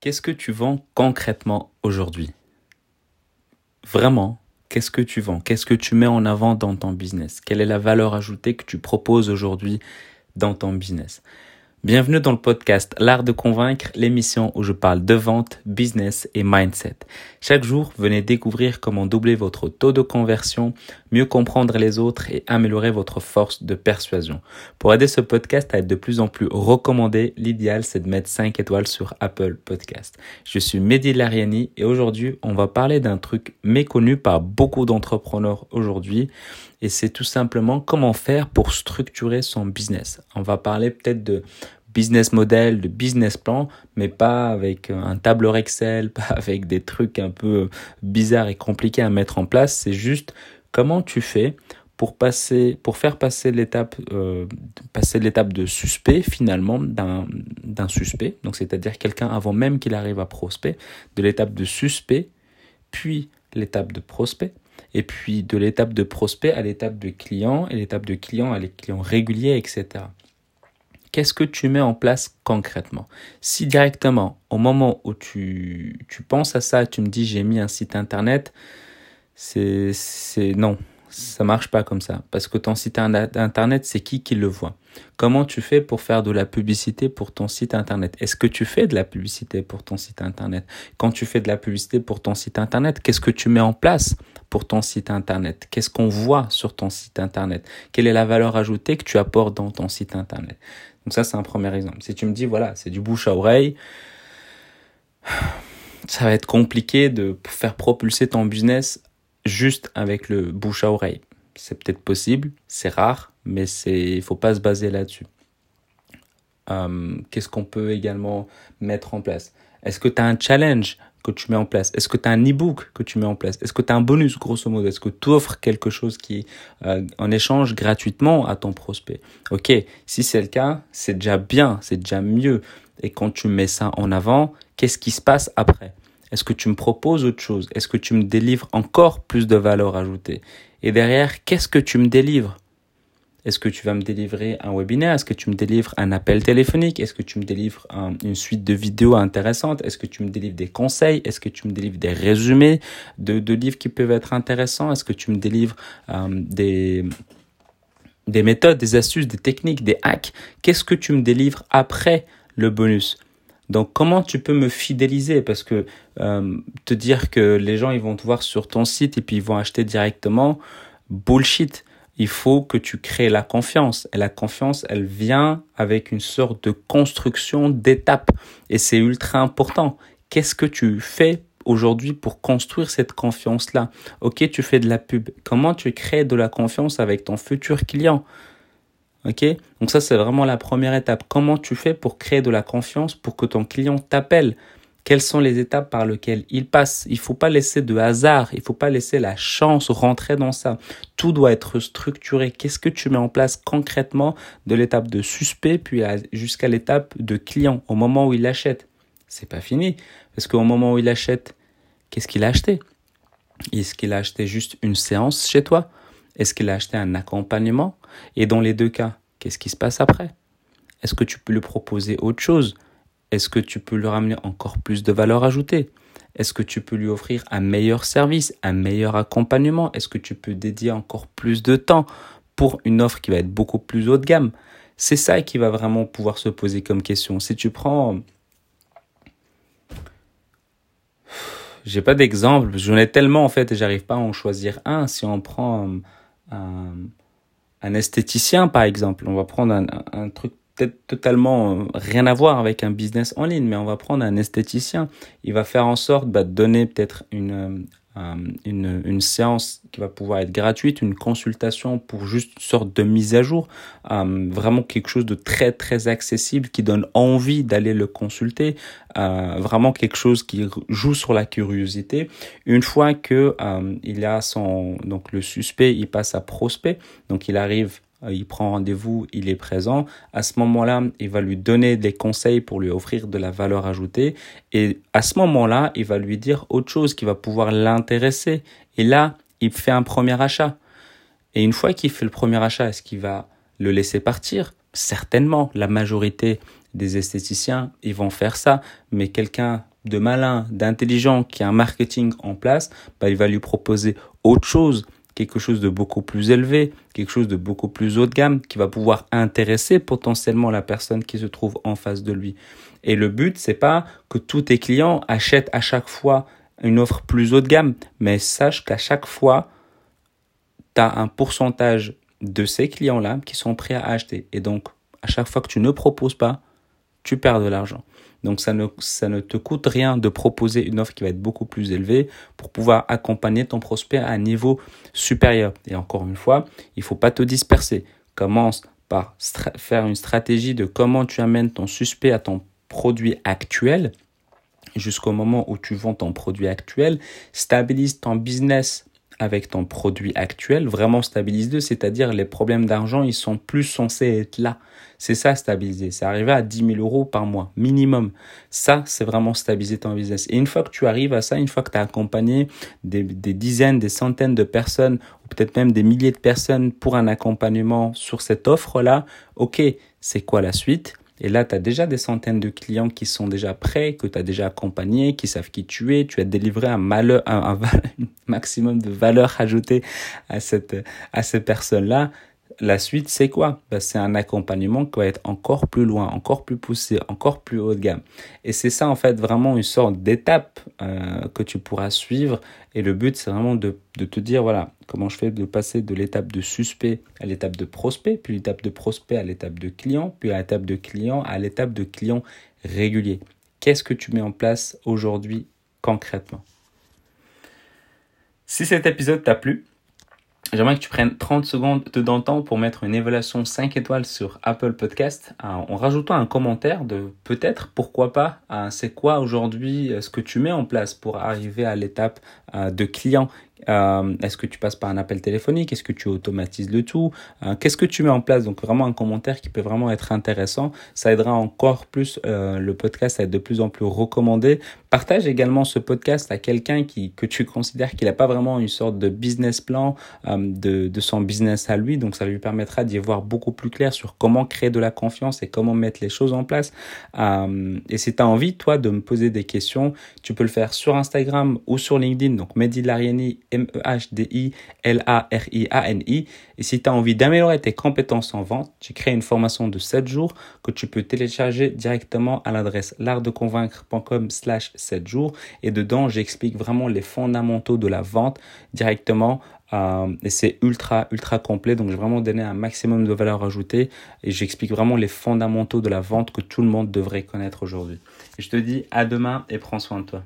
Qu'est-ce que tu vends concrètement aujourd'hui? Vraiment, qu'est-ce que tu vends? Qu'est-ce que tu mets en avant dans ton business? Quelle est la valeur ajoutée que tu proposes aujourd'hui dans ton business? Bienvenue dans le podcast L'Art de Convaincre, l'émission où je parle de vente, business et mindset. Chaque jour, venez découvrir comment doubler votre taux de conversion, mieux comprendre les autres et améliorer votre force de persuasion. Pour aider ce podcast à être de plus en plus recommandé, l'idéal c'est de mettre 5 étoiles sur Apple Podcast. Je suis Mehdi Lariani et aujourd'hui, on va parler d'un truc méconnu par beaucoup d'entrepreneurs aujourd'hui et c'est tout simplement comment faire pour structurer son business. On va parler peut-être de business model, de business plan, mais pas avec un tableur Excel, pas avec des trucs un peu bizarres et compliqués à mettre en place. C'est juste comment tu fais pour passer, pour faire passer l'étape, euh, passer l'étape de suspect finalement d'un d'un suspect. Donc c'est-à-dire quelqu'un avant même qu'il arrive à prospect, de l'étape de suspect, puis l'étape de prospect, et puis de l'étape de prospect à l'étape de client, et l'étape de client à les clients réguliers, etc. Qu'est-ce que tu mets en place concrètement? Si directement, au moment où tu, tu penses à ça, tu me dis j'ai mis un site internet, c'est non, ça marche pas comme ça. Parce que ton site internet, c'est qui qui le voit? Comment tu fais pour faire de la publicité pour ton site internet? Est-ce que tu fais de la publicité pour ton site internet? Quand tu fais de la publicité pour ton site internet, qu'est-ce que tu mets en place pour ton site internet? Qu'est-ce qu'on voit sur ton site internet? Quelle est la valeur ajoutée que tu apportes dans ton site internet? Donc ça, c'est un premier exemple. Si tu me dis, voilà, c'est du bouche à oreille, ça va être compliqué de faire propulser ton business juste avec le bouche à oreille. C'est peut-être possible, c'est rare, mais il faut pas se baser là-dessus. Euh, qu'est-ce qu'on peut également mettre en place? Est-ce que tu as un challenge? Que tu mets en place? Est-ce que tu as un e-book que tu mets en place? Est-ce que tu as un bonus, grosso modo? Est-ce que tu offres quelque chose qui euh, en échange gratuitement à ton prospect? Ok, si c'est le cas, c'est déjà bien, c'est déjà mieux. Et quand tu mets ça en avant, qu'est-ce qui se passe après? Est-ce que tu me proposes autre chose? Est-ce que tu me délivres encore plus de valeur ajoutée? Et derrière, qu'est-ce que tu me délivres? Est-ce que tu vas me délivrer un webinaire? Est-ce que tu me délivres un appel téléphonique? Est-ce que tu me délivres une suite de vidéos intéressantes? Est-ce que tu me délivres des conseils? Est-ce que tu me délivres des résumés de, livres qui peuvent être intéressants? Est-ce que tu me délivres euh, des des méthodes, des astuces, des techniques, des hacks? Qu'est-ce que tu me délivres après le bonus? Donc comment tu peux me fidéliser? Parce que euh, te dire que les gens ils vont te voir sur ton site et puis ils vont acheter directement, bullshit. Il faut que tu crées la confiance. Et la confiance, elle vient avec une sorte de construction d'étapes. Et c'est ultra important. Qu'est-ce que tu fais aujourd'hui pour construire cette confiance-là? Ok, tu fais de la pub. Comment tu crées de la confiance avec ton futur client? Ok? Donc ça, c'est vraiment la première étape. Comment tu fais pour créer de la confiance pour que ton client t'appelle? Quelles sont les étapes par lesquelles il passe? Il faut pas laisser de hasard, il faut pas laisser la chance rentrer dans ça. Tout doit être structuré. Qu'est-ce que tu mets en place concrètement de l'étape de suspect puis jusqu'à l'étape de client au moment où il achète C'est pas fini. Parce qu'au moment où il achète, qu'est-ce qu'il a acheté? Est-ce qu'il a acheté juste une séance chez toi? Est-ce qu'il a acheté un accompagnement? Et dans les deux cas, qu'est-ce qui se passe après? Est-ce que tu peux lui proposer autre chose? Est-ce que tu peux lui ramener encore plus de valeur ajoutée? Est-ce que tu peux lui offrir un meilleur service, un meilleur accompagnement? Est-ce que tu peux dédier encore plus de temps pour une offre qui va être beaucoup plus haut de gamme? C'est ça qui va vraiment pouvoir se poser comme question. Si tu prends j'ai pas d'exemple, j'en ai tellement en fait et j'arrive pas à en choisir un. Si on prend un, un esthéticien, par exemple. On va prendre un truc peut-être totalement euh, rien à voir avec un business en ligne, mais on va prendre un esthéticien. Il va faire en sorte bah, de donner peut-être une, euh, euh, une, une, séance qui va pouvoir être gratuite, une consultation pour juste une sorte de mise à jour, vraiment quelque chose de très très accessible qui donne envie d'aller le consulter, vraiment quelque chose qui joue sur la curiosité. Une fois que il a son donc le suspect, il passe à prospect, donc il arrive il prend rendez-vous, il est présent. À ce moment-là, il va lui donner des conseils pour lui offrir de la valeur ajoutée. Et à ce moment-là, il va lui dire autre chose qui va pouvoir l'intéresser. Et là, il fait un premier achat. Et une fois qu'il fait le premier achat, est-ce qu'il va le laisser partir? Certainement, la majorité des esthéticiens, ils vont faire ça. Mais quelqu'un de malin, d'intelligent, qui a un marketing en place, bah, il va lui proposer autre chose, quelque chose de beaucoup plus élevé, quelque chose de beaucoup plus haut de gamme, qui va pouvoir intéresser potentiellement la personne qui se trouve en face de lui. Et le but, c'est pas que tous tes clients achètent à chaque fois une offre plus haut de gamme, mais sache qu'à chaque fois, tu as un pourcentage de ces clients-là qui sont prêts à acheter. Et donc, à chaque fois que tu ne proposes pas, tu perds de l'argent. Donc ça ne, te coûte rien de proposer une offre qui va être beaucoup plus élevée pour pouvoir accompagner ton prospect à un niveau supérieur. Et encore une fois, il ne faut pas te disperser. Commence par faire une stratégie de comment tu amènes ton suspect à ton produit actuel jusqu'au moment où tu vends ton produit actuel. Stabilise ton business avec ton produit actuel, vraiment stabilise-le, c'est-à-dire les problèmes d'argent, ils sont plus censés être là. C'est ça, stabiliser. C'est arriver à 10 000 euros par mois, minimum. Ça, c'est vraiment stabiliser ton business. Et une fois que tu arrives à ça, une fois que tu as accompagné des, des dizaines, des centaines de personnes, ou peut-être même des milliers de personnes pour un accompagnement sur cette offre-là, ok, c'est quoi la suite? Et là, tu as déjà des centaines de clients qui sont déjà prêts, que tu as déjà accompagnés, qui savent qui tu es. Tu as délivré un, malheur, un, maximum de valeur ajoutée à, cette, à ces personnes-là. La suite, c'est quoi? Ben, C'est un accompagnement qui va être encore plus loin, encore plus poussé, encore plus haut de gamme. Et c'est ça, en fait, vraiment une sorte d'étape euh, que tu pourras suivre. Et le but, c'est vraiment de, de, te dire, voilà, comment je fais de passer de l'étape de suspect à l'étape de prospect, puis l'étape de prospect à l'étape de client, puis à l'étape de client à l'étape de client régulier. Qu'est-ce que tu mets en place aujourd'hui concrètement? Si cet épisode t'a plu, J'aimerais que tu prennes 30 secondes de ton temps pour mettre une évaluation 5 étoiles sur Apple Podcast. Euh, en rajoutant un commentaire de peut-être, pourquoi pas, euh, c'est quoi aujourd'hui euh, ce que tu mets en place pour arriver à l'étape de client euh, Est-ce que tu passes par un appel téléphonique? Est-ce que tu automatises le tout? Euh, Qu'est-ce que tu mets en place? Donc vraiment un commentaire qui peut vraiment être intéressant. Ça aidera encore plus euh, le podcast à être de plus en plus recommandé. Partage également ce podcast à quelqu'un qui que tu considères qu'il n'a pas vraiment une sorte de business plan de, de son business à lui. Donc ça lui permettra d'y voir beaucoup plus clair sur comment créer de la confiance et comment mettre les choses en place. Et si tu as envie, toi, de me poser des questions, tu peux le faire sur Instagram ou sur LinkedIn. Donc Mehdi Lariani M-E-H-D-I-L-A-R-I-A-N-I. Et si tu as envie d'améliorer tes compétences en vente, tu crées une formation de 7 jours que tu peux télécharger directement à l'adresse l'artdeconvaincre.com slash 7 jours. Et dedans, j'explique vraiment les fondamentaux de la vente directement euh, et c'est ultra, ultra complet. Donc, j'ai vraiment donné un maximum de valeur ajoutée et j'explique vraiment les fondamentaux de la vente que tout le monde devrait connaître aujourd'hui. Je te dis à demain et prends soin de toi.